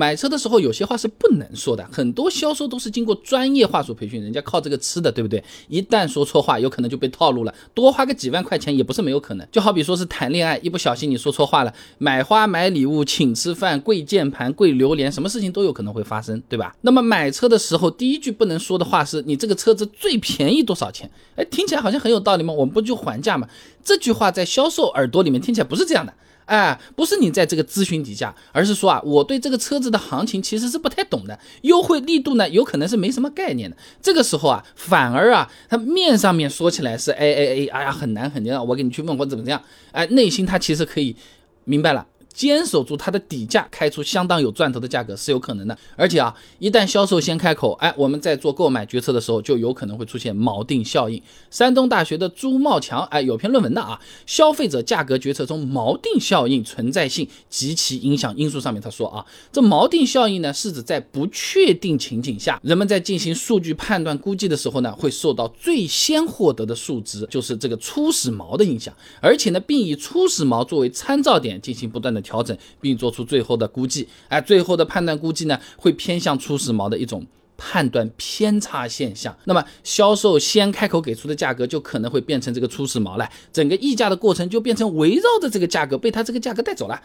买车的时候有些话是不能说的，很多销售都是经过专业话术培训，人家靠这个吃的，对不对？一旦说错话，有可能就被套路了，多花个几万块钱也不是没有可能。就好比说是谈恋爱，一不小心你说错话了，买花买礼物请吃饭跪键盘跪榴莲，什么事情都有可能会发生，对吧？那么买车的时候，第一句不能说的话是你这个车子最便宜多少钱？哎，听起来好像很有道理吗？我们不就还价吗？这句话在销售耳朵里面听起来不是这样的。哎，不是你在这个咨询底下，而是说啊，我对这个车子的行情其实是不太懂的，优惠力度呢，有可能是没什么概念的。这个时候啊，反而啊，他面上面说起来是哎哎哎，哎呀，很难很难，我给你去问我怎么样，哎，内心他其实可以明白了。坚守住它的底价，开出相当有赚头的价格是有可能的。而且啊，一旦销售先开口，哎，我们在做购买决策的时候，就有可能会出现锚定效应。山东大学的朱茂强，哎，有篇论文的啊，消费者价格决策中锚定效应存在性及其影响因素上面，他说啊，这锚定效应呢，是指在不确定情景下，人们在进行数据判断估计的时候呢，会受到最先获得的数值，就是这个初始锚的影响，而且呢，并以初始锚作为参照点进行不断的。调整并做出最后的估计，哎，最后的判断估计呢，会偏向初始锚的一种判断偏差现象。那么销售先开口给出的价格就可能会变成这个初始锚了，整个议价的过程就变成围绕着这个价格被他这个价格带走了。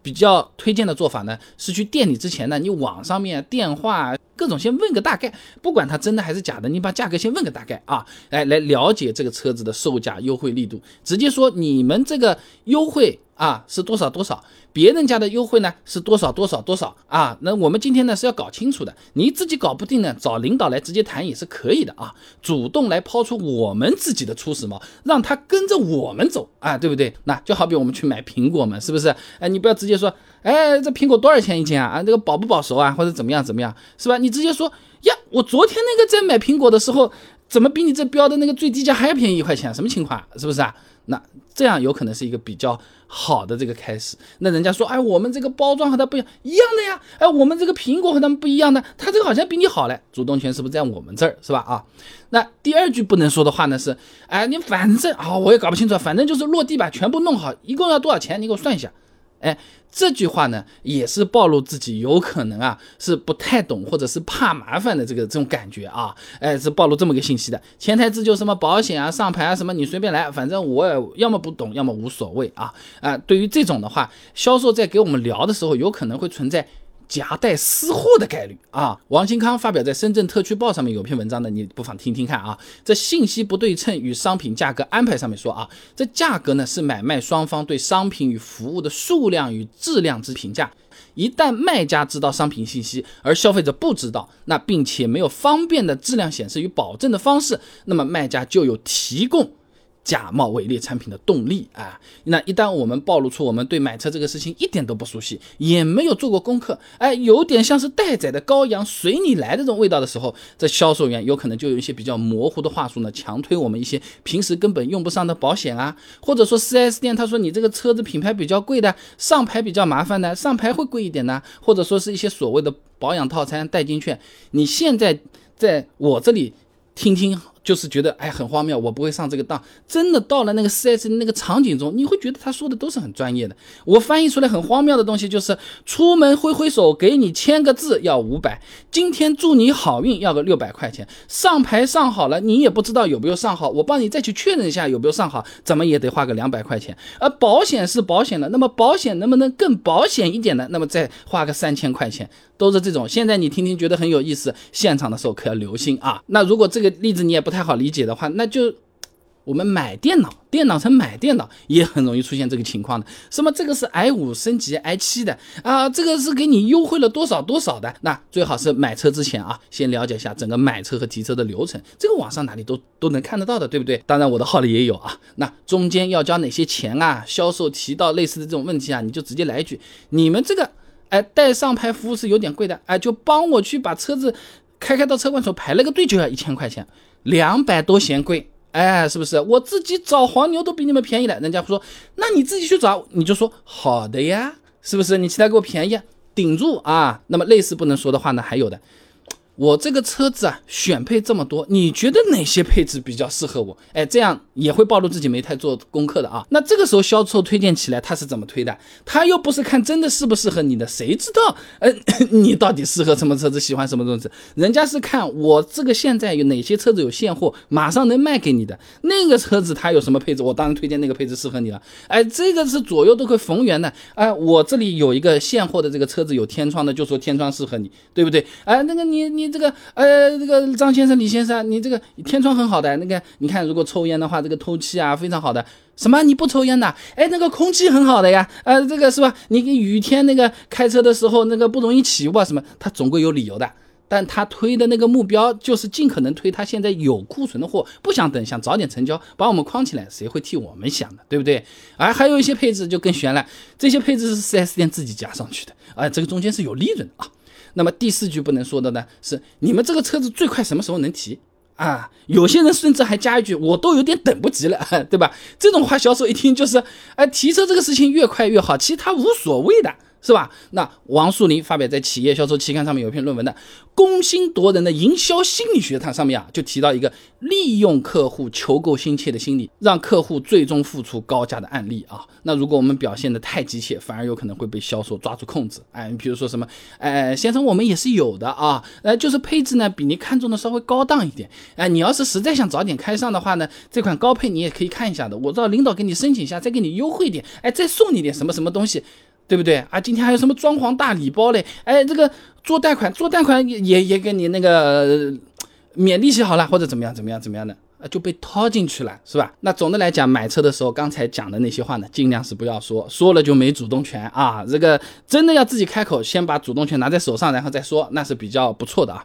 比较推荐的做法呢，是去店里之前呢，你网上面电话各种先问个大概，不管它真的还是假的，你把价格先问个大概啊，来来了解这个车子的售价优惠力度，直接说你们这个优惠。啊，是多少多少？别人家的优惠呢是多少多少多少啊？那我们今天呢是要搞清楚的，你自己搞不定呢，找领导来直接谈也是可以的啊。主动来抛出我们自己的初始毛，让他跟着我们走啊，对不对？那就好比我们去买苹果嘛，是不是？哎，你不要直接说，哎，这苹果多少钱一斤啊？啊，这个保不保熟啊？或者怎么样怎么样，是吧？你直接说呀，我昨天那个在买苹果的时候，怎么比你这标的那个最低价还要便宜一块钱？什么情况？是不是啊？那这样有可能是一个比较好的这个开始。那人家说，哎，我们这个包装和它不一样，一样的呀。哎，我们这个苹果和他们不一样的，它这个好像比你好嘞。主动权是不是在我们这儿，是吧？啊，那第二句不能说的话呢是，哎，你反正啊，我也搞不清楚，反正就是落地吧，全部弄好，一共要多少钱？你给我算一下。哎，这句话呢，也是暴露自己有可能啊是不太懂或者是怕麻烦的这个这种感觉啊，哎，是暴露这么个信息的。前台词就什么保险啊、上牌啊什么，你随便来，反正我要么不懂，要么无所谓啊啊。对于这种的话，销售在给我们聊的时候，有可能会存在。夹带私货的概率啊！王新康发表在深圳特区报上面有篇文章的，你不妨听听看啊。这信息不对称与商品价格安排上面说啊，这价格呢是买卖双方对商品与服务的数量与质量之评价。一旦卖家知道商品信息，而消费者不知道，那并且没有方便的质量显示与保证的方式，那么卖家就有提供。假冒伪劣产品的动力啊！那一旦我们暴露出我们对买车这个事情一点都不熟悉，也没有做过功课，哎，有点像是待宰的羔羊，随你来的这种味道的时候，这销售员有可能就有一些比较模糊的话术呢，强推我们一些平时根本用不上的保险啊，或者说 4S 店他说你这个车子品牌比较贵的，上牌比较麻烦的，上牌会贵一点呢，或者说是一些所谓的保养套餐、代金券，你现在在我这里听听。就是觉得哎很荒谬，我不会上这个当。真的到了那个四 S 那个场景中，你会觉得他说的都是很专业的。我翻译出来很荒谬的东西就是：出门挥挥手给你签个字要五百，今天祝你好运要个六百块钱。上牌上好了，你也不知道有没有上好，我帮你再去确认一下有没有上好，怎么也得花个两百块钱。而保险是保险的，那么保险能不能更保险一点呢？那么再花个三千块钱，都是这种。现在你听听觉得很有意思，现场的时候可要留心啊。那如果这个例子你也不太。太好理解的话，那就我们买电脑，电脑城买电脑也很容易出现这个情况的。什么这个是 i 五升级 i 七的啊？这个是给你优惠了多少多少的？那最好是买车之前啊，先了解一下整个买车和提车的流程。这个网上哪里都都能看得到的，对不对？当然我的号里也有啊。那中间要交哪些钱啊？销售提到类似的这种问题啊，你就直接来一句：你们这个哎带上牌服务是有点贵的，哎，就帮我去把车子开开到车管所排了个队就要一千块钱。两百多嫌贵，哎，是不是？我自己找黄牛都比你们便宜了。人家说，那你自己去找，你就说好的呀，是不是？你其他给我便宜，顶住啊。那么类似不能说的话呢，还有的，我这个车子啊，选配这么多，你觉得哪些配置比较适合我？哎，这样也会暴露自己没太做功课的啊。那这个时候销售推荐起来，他是怎么推的？他又不是看真的适不适合你的，谁知道？呃，你到底适合什么车子，喜欢什么东西？人家是看我这个现在有哪些车子有现货，马上能卖给你的那个车子，它有什么配置，我当然推荐那个配置适合你了。哎，这个是左右都会逢源的。哎，我这里有一个现货的这个车子有天窗的，就说天窗适合你，对不对？哎，那个你你。这个呃，这个张先生、李先生，你这个天窗很好的，那个你看，如果抽烟的话，这个透气啊非常好的。什么？你不抽烟的？哎，那个空气很好的呀，呃，这个是吧？你雨天那个开车的时候，那个不容易起雾啊什么？他总归有理由的。但他推的那个目标就是尽可能推他现在有库存的货，不想等，想早点成交，把我们框起来，谁会替我们想的，对不对？而还有一些配置就更悬了，这些配置是 4S 店自己加上去的，啊，这个中间是有利润啊。那么第四句不能说的呢，是你们这个车子最快什么时候能提啊？有些人甚至还加一句，我都有点等不及了，对吧？这种话销售一听就是，哎，提车这个事情越快越好，其他无所谓的。是吧？那王树林发表在《企业销售期刊》上面有一篇论文的《攻心夺人的营销心理学》，它上面啊就提到一个利用客户求购心切的心理，让客户最终付出高价的案例啊。那如果我们表现的太急切，反而有可能会被销售抓住控制。哎，比如说什么，哎，先生，我们也是有的啊，呃，就是配置呢比你看中的稍微高档一点。哎，你要是实在想早点开上的话呢，这款高配你也可以看一下的，我让领导给你申请一下，再给你优惠点，哎，再送你点什么什么东西。对不对啊？今天还有什么装潢大礼包嘞？哎，这个做贷款，做贷款也也也给你那个免利息好了，或者怎么样怎么样怎么样的啊，就被掏进去了，是吧？那总的来讲，买车的时候，刚才讲的那些话呢，尽量是不要说，说了就没主动权啊。这个真的要自己开口，先把主动权拿在手上，然后再说，那是比较不错的啊。